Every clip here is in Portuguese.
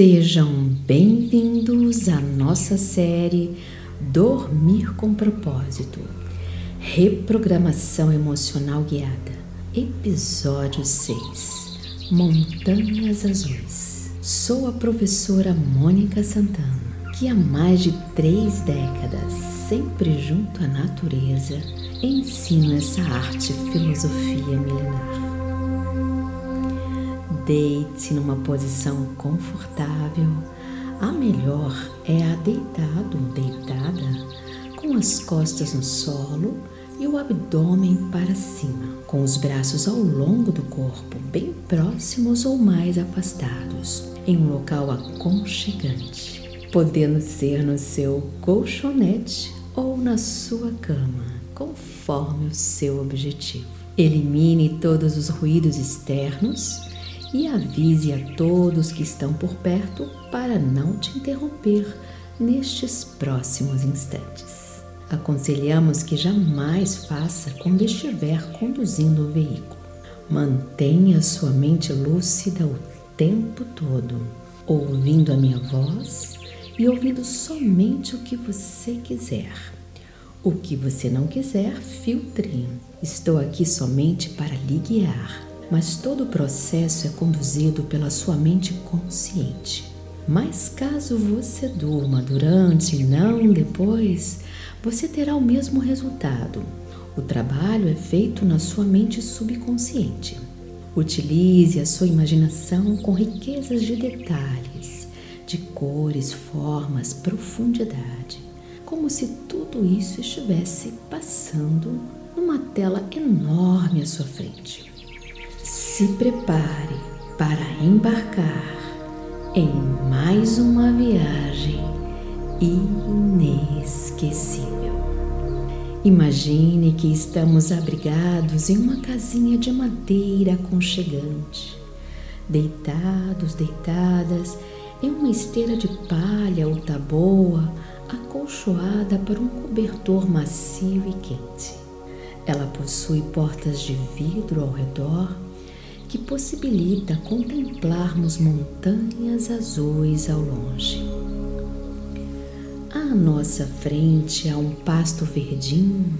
Sejam bem-vindos à nossa série Dormir com Propósito Reprogramação Emocional Guiada, Episódio 6 Montanhas Azuis. Sou a professora Mônica Santana, que há mais de três décadas, sempre junto à natureza, ensino essa arte filosofia milenar. Deite-se numa posição confortável. A melhor é a deitado ou deitada, com as costas no solo e o abdômen para cima, com os braços ao longo do corpo, bem próximos ou mais afastados, em um local aconchegante, podendo ser no seu colchonete ou na sua cama, conforme o seu objetivo. Elimine todos os ruídos externos e avise a todos que estão por perto para não te interromper nestes próximos instantes. Aconselhamos que jamais faça quando estiver conduzindo o veículo. Mantenha sua mente lúcida o tempo todo, ouvindo a minha voz e ouvindo somente o que você quiser. O que você não quiser, filtre. Estou aqui somente para lhe guiar mas todo o processo é conduzido pela sua mente consciente. Mas caso você durma durante e não depois, você terá o mesmo resultado. O trabalho é feito na sua mente subconsciente. Utilize a sua imaginação com riquezas de detalhes, de cores, formas, profundidade, como se tudo isso estivesse passando numa tela enorme à sua frente se prepare para embarcar em mais uma viagem inesquecível. Imagine que estamos abrigados em uma casinha de madeira aconchegante, deitados, deitadas em uma esteira de palha ou taboa acolchoada por um cobertor macio e quente. Ela possui portas de vidro ao redor que possibilita contemplarmos montanhas azuis ao longe. À nossa frente há um pasto verdinho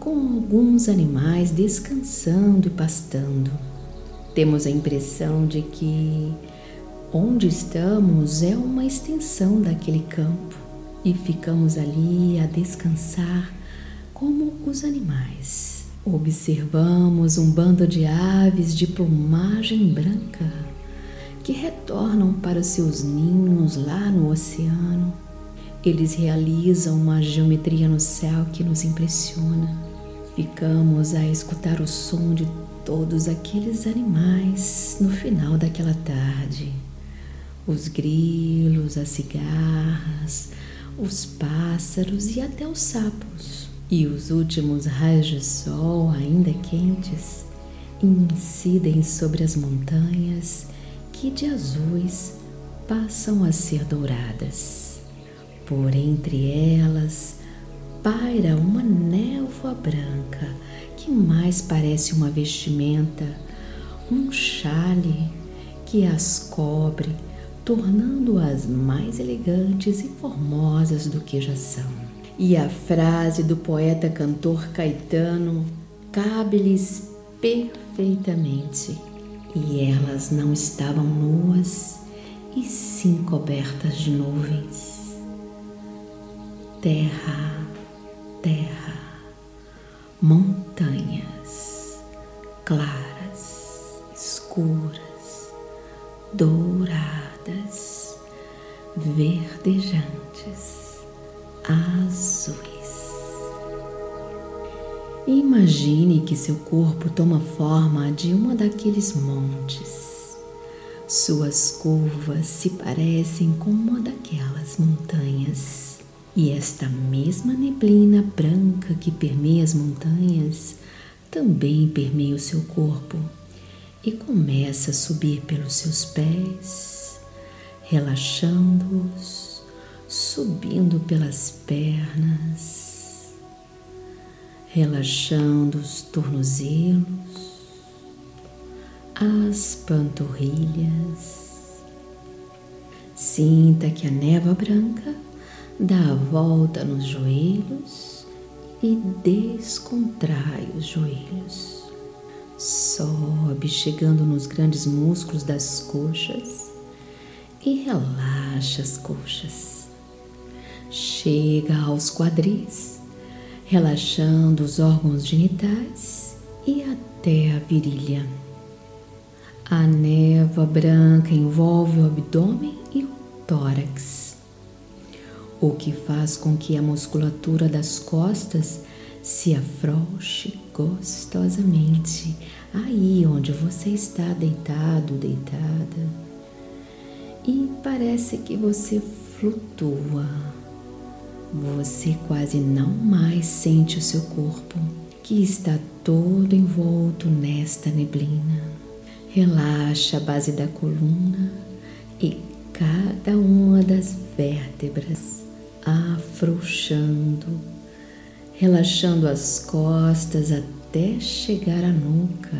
com alguns animais descansando e pastando. Temos a impressão de que onde estamos é uma extensão daquele campo e ficamos ali a descansar como os animais. Observamos um bando de aves de plumagem branca que retornam para seus ninhos lá no oceano. Eles realizam uma geometria no céu que nos impressiona. Ficamos a escutar o som de todos aqueles animais no final daquela tarde. Os grilos, as cigarras, os pássaros e até os sapos e os últimos raios de sol, ainda quentes, incidem sobre as montanhas que de azuis passam a ser douradas. Por entre elas paira uma névoa branca que mais parece uma vestimenta, um chale que as cobre, tornando-as mais elegantes e formosas do que já são. E a frase do poeta cantor Caetano cabe-lhes perfeitamente. E elas não estavam nuas, e sim cobertas de nuvens. Terra, terra, montanhas, claras, escuras, douradas, verdejantes seu corpo toma forma de uma daqueles montes. Suas curvas se parecem com uma daquelas montanhas. E esta mesma neblina branca que permeia as montanhas também permeia o seu corpo e começa a subir pelos seus pés, relaxando-os subindo pelas pernas, relaxando os tornozelos, as panturrilhas, Sinta que a névoa branca dá a volta nos joelhos e descontrai os joelhos. Sobe chegando nos grandes músculos das coxas e relaxa as coxas. Chega aos quadris, relaxando os órgãos genitais e até a virilha. A névoa branca envolve o abdômen e o tórax, o que faz com que a musculatura das costas se afrouxe gostosamente aí onde você está deitado, deitada. E parece que você flutua. Você quase não mais sente o seu corpo, que está todo envolto nesta neblina. Relaxa a base da coluna e cada uma das vértebras, afrouxando, relaxando as costas até chegar à nuca.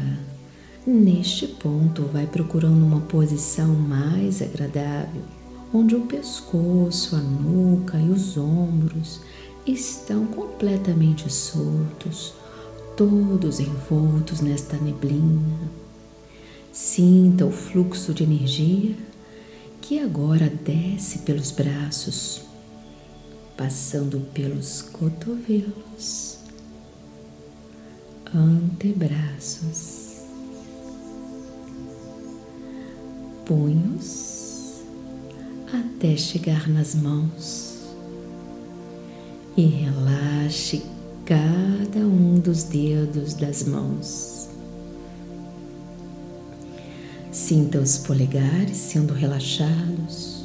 Neste ponto, vai procurando uma posição mais agradável, onde o pescoço, a nuca e os ombros estão completamente soltos, todos envoltos nesta neblina. Sinta o fluxo de energia que agora desce pelos braços, passando pelos cotovelos, antebraços, punhos, até chegar nas mãos e relaxe cada um dos dedos das mãos. Sinta os polegares sendo relaxados.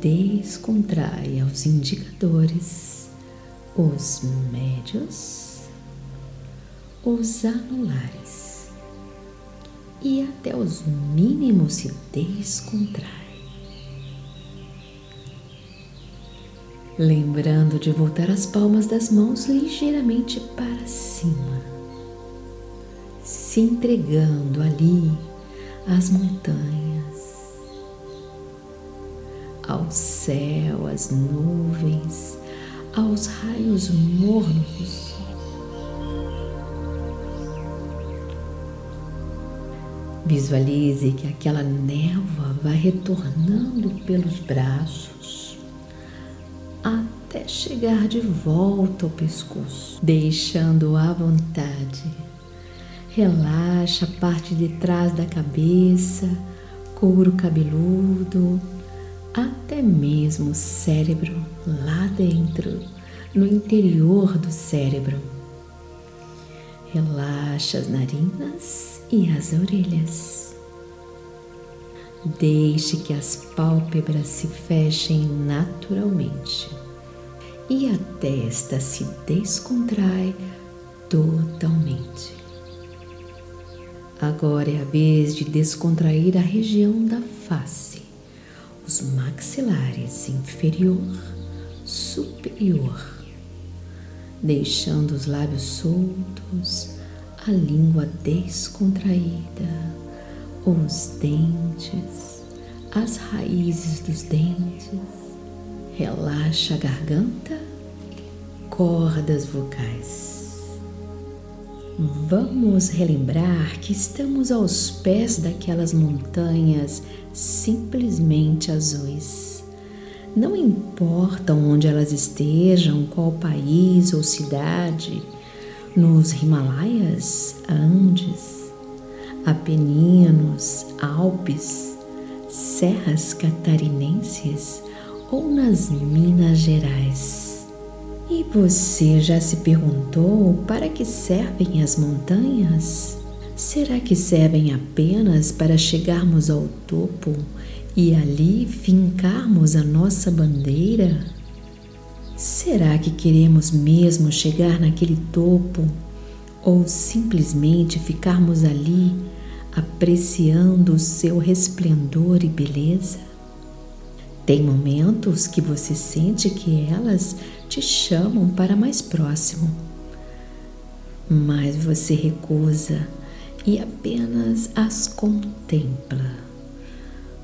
Descontraia os indicadores, os médios, os anulares e até os mínimos se descontrai. Lembrando de voltar as palmas das mãos ligeiramente para cima, se entregando ali as montanhas, ao céu, às nuvens, aos raios mornos. Visualize que aquela névoa vai retornando pelos braços chegar de volta ao pescoço, deixando à vontade Relaxa a parte de trás da cabeça, couro cabeludo, até mesmo o cérebro lá dentro, no interior do cérebro. Relaxa as narinas e as orelhas. Deixe que as pálpebras se fechem naturalmente e a testa se descontrai totalmente. Agora é a vez de descontrair a região da face, os maxilares inferior, superior, deixando os lábios soltos, a língua descontraída, os dentes, as raízes dos dentes. Relaxa a garganta cordas vocais. Vamos relembrar que estamos aos pés daquelas montanhas simplesmente azuis. Não importa onde elas estejam, qual país ou cidade, nos Himalaias, Andes, Apeninos, Alpes, serras catarinenses ou nas Minas Gerais. E você já se perguntou para que servem as montanhas? Será que servem apenas para chegarmos ao topo e ali fincarmos a nossa bandeira? Será que queremos mesmo chegar naquele topo ou simplesmente ficarmos ali apreciando o seu resplendor e beleza? Tem momentos que você sente que elas te chamam para mais próximo, mas você recusa e apenas as contempla.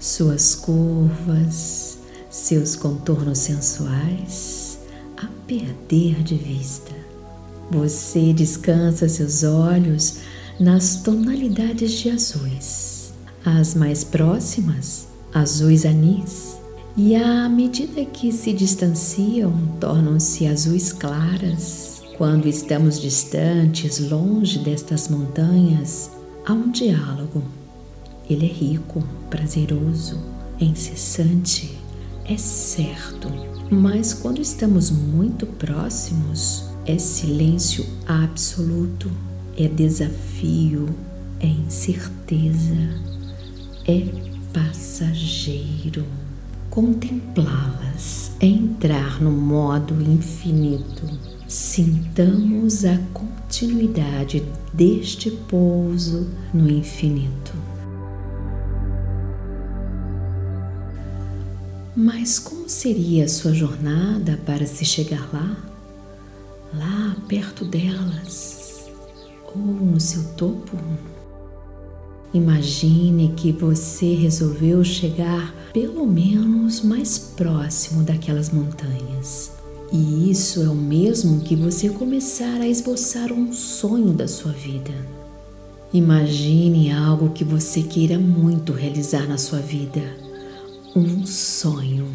suas curvas, seus contornos sensuais a perder de vista. Você descansa seus olhos nas tonalidades de azuis, as mais próximas, azuis anis, e à medida que se distanciam, tornam-se azuis claras. Quando estamos distantes, longe destas montanhas, há um diálogo. Ele é rico, prazeroso, é incessante, é certo. Mas quando estamos muito próximos, é silêncio absoluto, é desafio, é incerteza, é passageiro. Contemplá-las é entrar no modo infinito. Sintamos a continuidade deste pouso no infinito. Mas como seria a sua jornada para se chegar lá? Lá perto delas ou no seu topo? Imagine que você resolveu chegar pelo menos mais próximo daquelas montanhas. E isso é o mesmo que você começar a esboçar um sonho da sua vida. Imagine algo que você queira muito realizar na sua vida. Um sonho.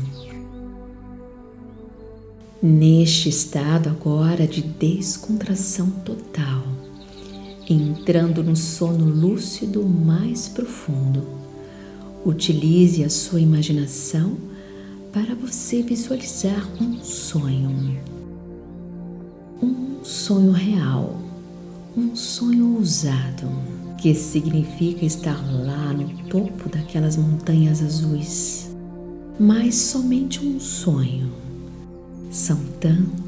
Neste estado agora de descontração total, entrando no sono lúcido mais profundo. Utilize a sua imaginação para você visualizar um sonho. Um sonho real, um sonho ousado, que significa estar lá no topo daquelas montanhas azuis. Mas somente um sonho. São tantos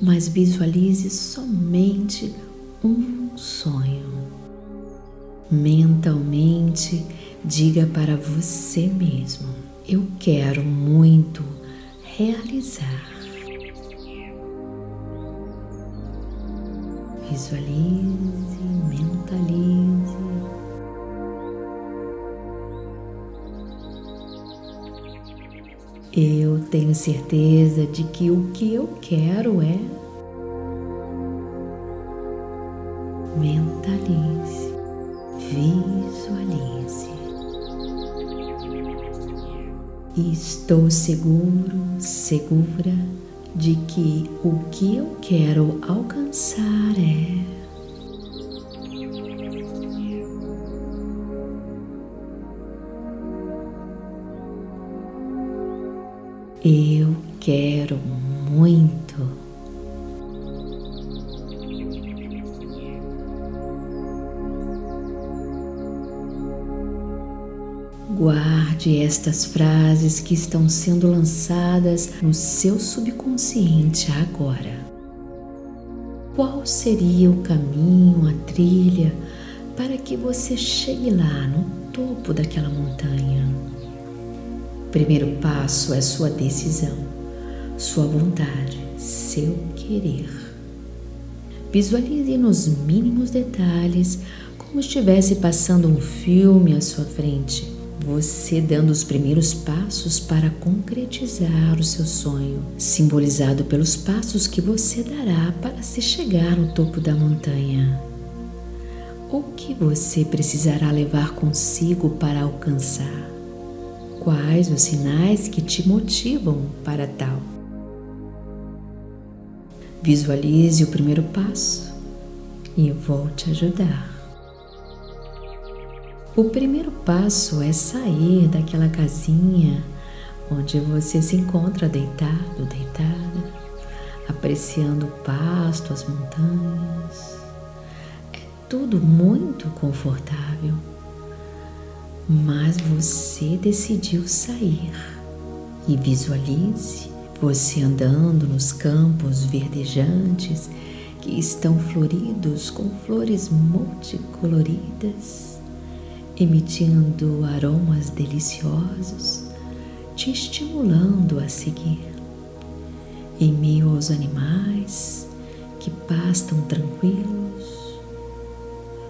mas visualize somente um sonho. Mentalmente, diga para você mesmo: Eu quero muito realizar. Visualize, mentalize. Eu tenho certeza de que o que eu quero é mentalize, visualize. estou seguro, segura de que o que eu quero alcançar é Eu quero muito. Guarde estas frases que estão sendo lançadas no seu subconsciente agora. Qual seria o caminho, a trilha para que você chegue lá no topo daquela montanha? Primeiro passo é sua decisão, sua vontade, seu querer. Visualize nos mínimos detalhes como estivesse passando um filme à sua frente, você dando os primeiros passos para concretizar o seu sonho, simbolizado pelos passos que você dará para se chegar no topo da montanha. O que você precisará levar consigo para alcançar? Quais os sinais que te motivam para tal? Visualize o primeiro passo e vou te ajudar. O primeiro passo é sair daquela casinha onde você se encontra deitado, deitada, apreciando o pasto, as montanhas. É tudo muito confortável mas você decidiu sair e visualize você andando nos campos verdejantes que estão floridos com flores multicoloridas, emitindo aromas deliciosos, te estimulando a seguir. Em meio aos animais que pastam tranquilos,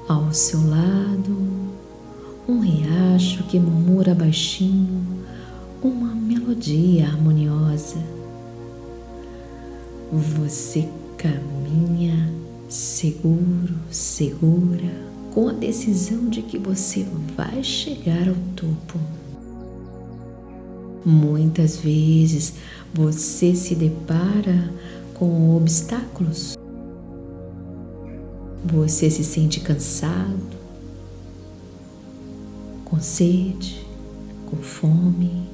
ao seu lado um riacho que murmura baixinho uma melodia harmoniosa. Você caminha seguro, segura, com a decisão de que você vai chegar ao topo. Muitas vezes você se depara com obstáculos. Você se sente cansado, com sede, com fome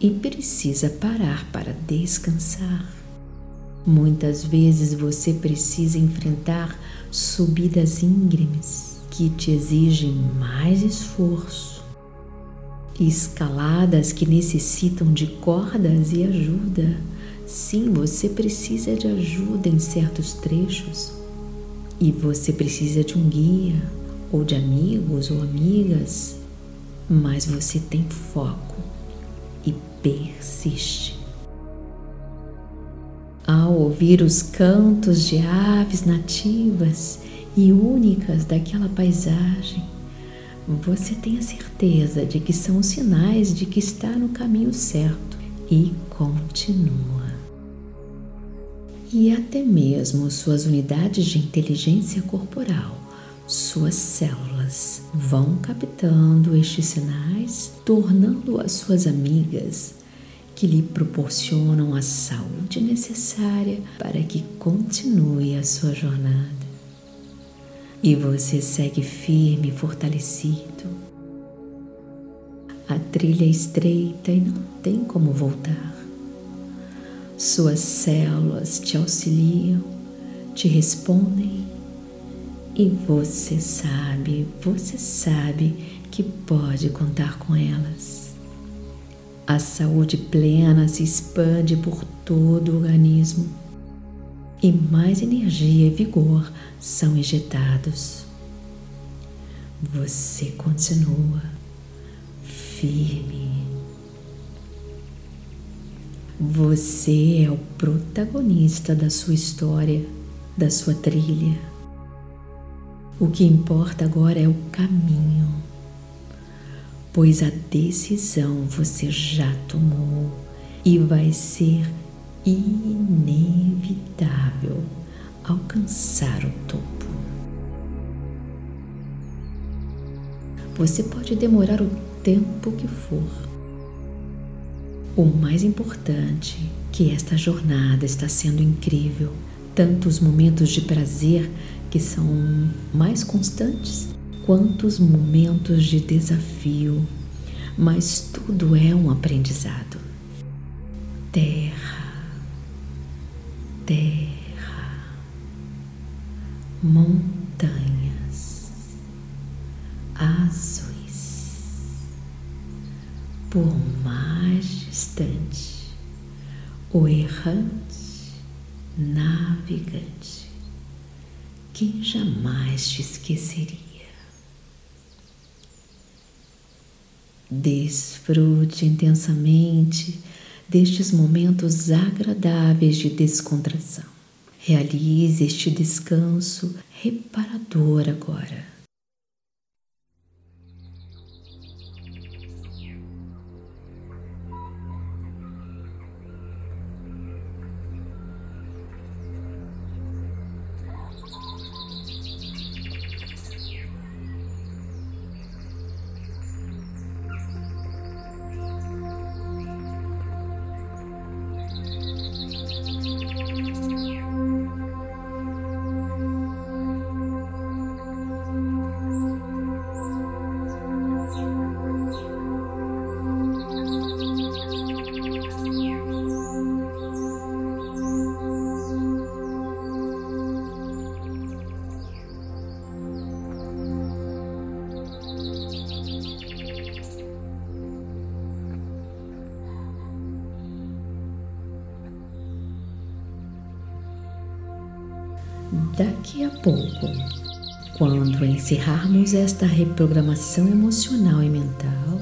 e precisa parar para descansar. Muitas vezes você precisa enfrentar subidas íngremes que te exigem mais esforço, escaladas que necessitam de cordas e ajuda. Sim, você precisa de ajuda em certos trechos e você precisa de um guia ou de amigos ou amigas, mas você tem foco e persiste. Ao ouvir os cantos de aves nativas e únicas daquela paisagem, você tem a certeza de que são sinais de que está no caminho certo e continua. E até mesmo suas unidades de inteligência corporal, suas células, vão captando estes sinais, tornando-as suas amigas que lhe proporcionam a saúde necessária para que continue a sua jornada. E você segue firme e fortalecido. A trilha é estreita e não tem como voltar. Suas células te auxiliam, te respondem e você sabe, você sabe que pode contar com elas. A saúde plena se expande por todo o organismo e mais energia e vigor são injetados. Você continua firme. Você é o protagonista da sua história, da sua trilha. O que importa agora é o caminho pois a decisão você já tomou e vai ser inevitável alcançar o topo. Você pode demorar o tempo que for. O mais importante é que esta jornada está sendo incrível, tanto os momentos de prazer que são mais constantes quantos momentos de desafio, mas tudo é um aprendizado. Terra, terra, montanhas azuis, por mais distante, o errante navegante, jamais te esqueceria. Desfrute intensamente destes momentos agradáveis de descontração. Realize este descanso reparador agora. Daqui a pouco, quando encerrarmos esta reprogramação emocional e mental,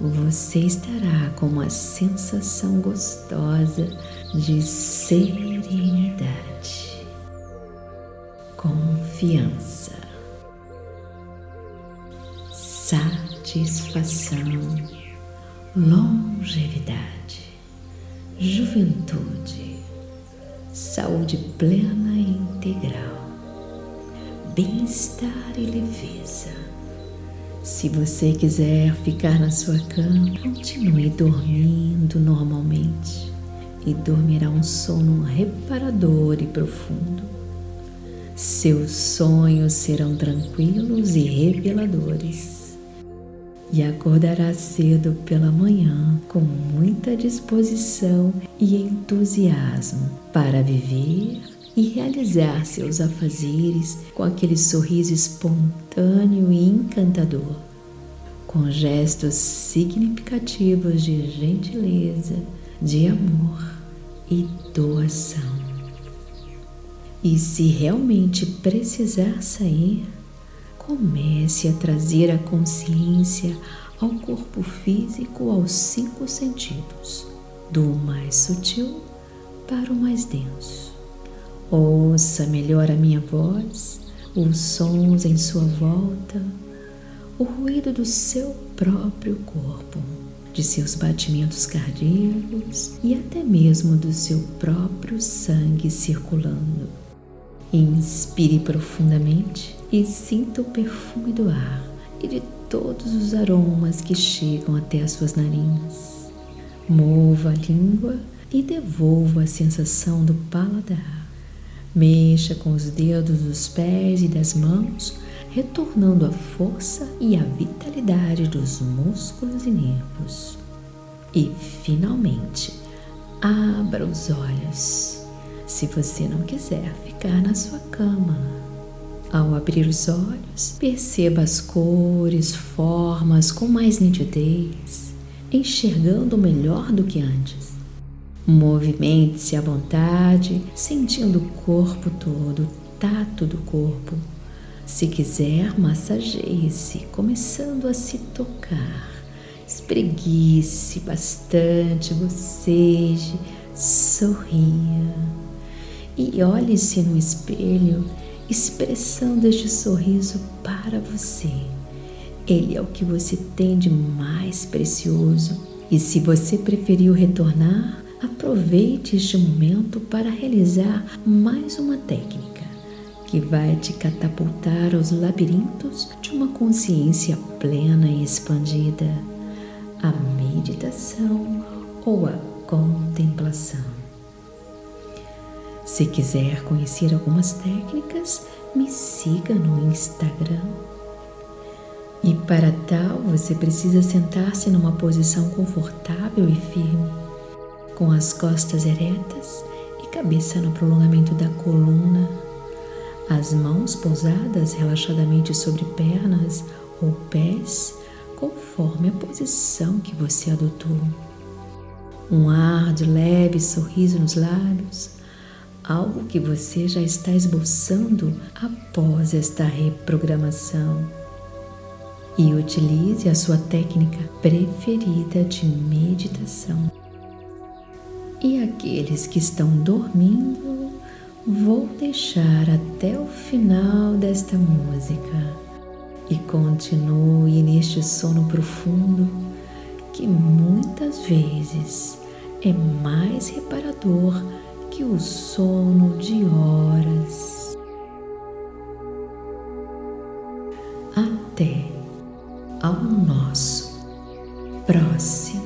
você estará com uma sensação gostosa de serenidade, confiança, satisfação, longevidade, juventude, saúde plena e integral, bem-estar e leveza. Se você quiser ficar na sua cama, continue dormindo normalmente e dormirá um sono reparador e profundo. Seus sonhos serão tranquilos e reveladores. E acordará cedo pela manhã com muita disposição e entusiasmo para viver e realizar seus afazeres com aquele sorriso espontâneo e encantador, com gestos significativos de gentileza, de amor e doação. E se realmente precisar sair, comece a trazer a consciência ao corpo físico aos cinco sentidos, do mais sutil para o mais denso. Ouça melhor a minha voz, os sons em sua volta, o ruído do seu próprio corpo de seus batimentos cardíacos e até mesmo do seu próprio sangue circulando. Inspire profundamente e sinta o perfume do ar e de todos os aromas que chegam até as suas narinas. Mova a língua e devolva a sensação do paladar. Mexa com os dedos dos pés e das mãos retornando a força e a vitalidade dos músculos e nervos. E, finalmente, abra os olhos, se você não quiser ficar na sua cama. Ao abrir os olhos, perceba as cores, formas com mais nitidez, enxergando melhor do que antes. Movimente-se à vontade, sentindo o corpo todo, o tato do corpo, se quiser, massageie-se, começando a se tocar. Espreguice bastante, boceje, sorria. E olhe-se no espelho, expressando este sorriso para você. Ele é o que você tem de mais precioso. E se você preferiu retornar, aproveite este momento para realizar mais uma técnica que vai te catapultar aos labirintos de uma consciência plena e expandida, a meditação ou a contemplação. Se quiser conhecer algumas técnicas, me siga no Instagram. E para tal, você precisa sentar-se numa posição confortável e firme, com as costas eretas e cabeça no prolongamento da coluna as mãos pousadas relaxadamente sobre pernas ou pés, conforme a posição que você adotou. Um ar de leve sorriso nos lábios, algo que você já está esboçando após esta reprogramação. E utilize a sua técnica preferida de meditação. E aqueles que estão dormindo, vou deixar até o final desta música e continue neste sono profundo que muitas vezes é mais reparador que o sono de horas. Até ao nosso próximo.